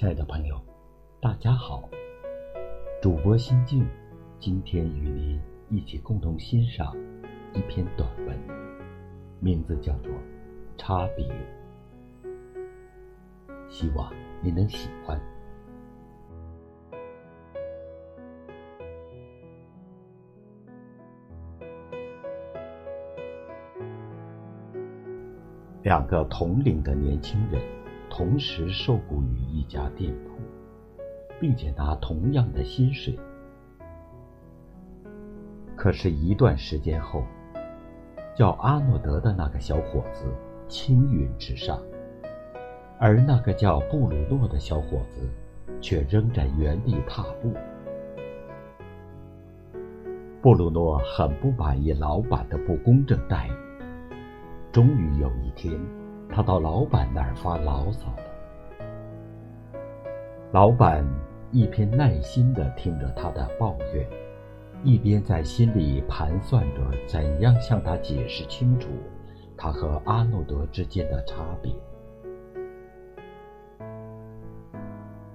亲爱的朋友，大家好。主播心境今天与您一起共同欣赏一篇短文，名字叫做《差别》，希望你能喜欢。两个同龄的年轻人同时受雇于一家店铺，并且拿同样的薪水。可是，一段时间后，叫阿诺德的那个小伙子青云直上，而那个叫布鲁诺的小伙子却仍在原地踏步。布鲁诺很不满意老板的不公正待遇。终于有一天，他到老板那儿发牢骚了。老板一边耐心的听着他的抱怨，一边在心里盘算着怎样向他解释清楚他和阿诺德之间的差别。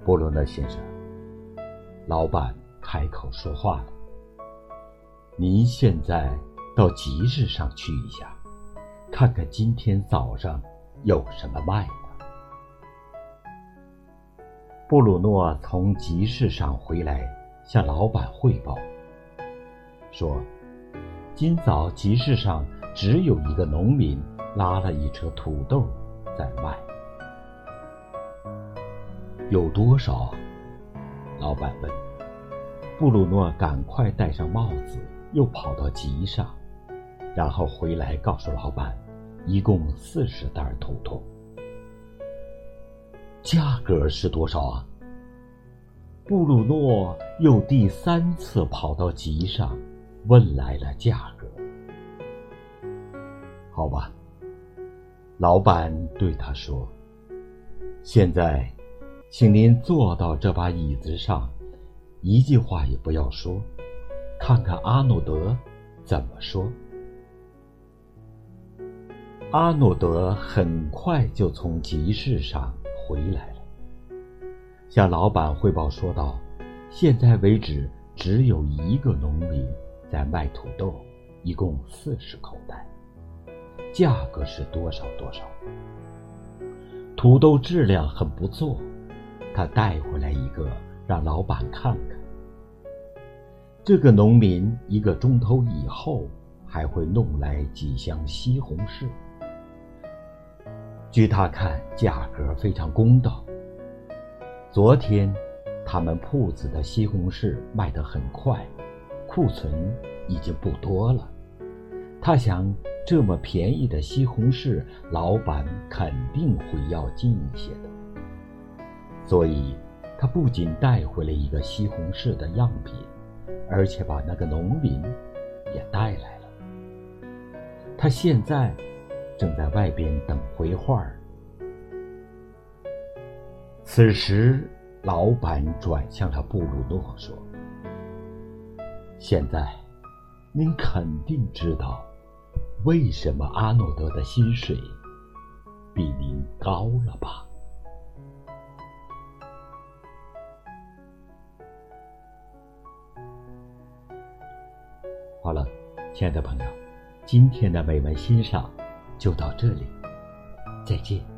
布鲁诺先生，老板开口说话了：“您现在到集市上去一下。”看看今天早上有什么卖的。布鲁诺从集市上回来，向老板汇报说：“今早集市上只有一个农民拉了一车土豆在卖。有多少？”老板问。布鲁诺赶快戴上帽子，又跑到集上，然后回来告诉老板。一共四十袋土豆，价格是多少啊？布鲁诺又第三次跑到集上，问来了价格。好吧，老板对他说：“现在，请您坐到这把椅子上，一句话也不要说，看看阿诺德怎么说。”阿诺德很快就从集市上回来了，向老板汇报说道：“现在为止，只有一个农民在卖土豆，一共四十口袋，价格是多少多少。土豆质量很不错，他带回来一个让老板看看。这个农民一个钟头以后还会弄来几箱西红柿。”据他看，价格非常公道。昨天，他们铺子的西红柿卖得很快，库存已经不多了。他想，这么便宜的西红柿，老板肯定会要进一些的。所以，他不仅带回了一个西红柿的样品，而且把那个农民也带来了。他现在。正在外边等回话儿。此时，老板转向了布鲁诺说：“现在，您肯定知道，为什么阿诺德的薪水比您高了吧？”好了，亲爱的朋友，今天的美文欣赏。就到这里，再见。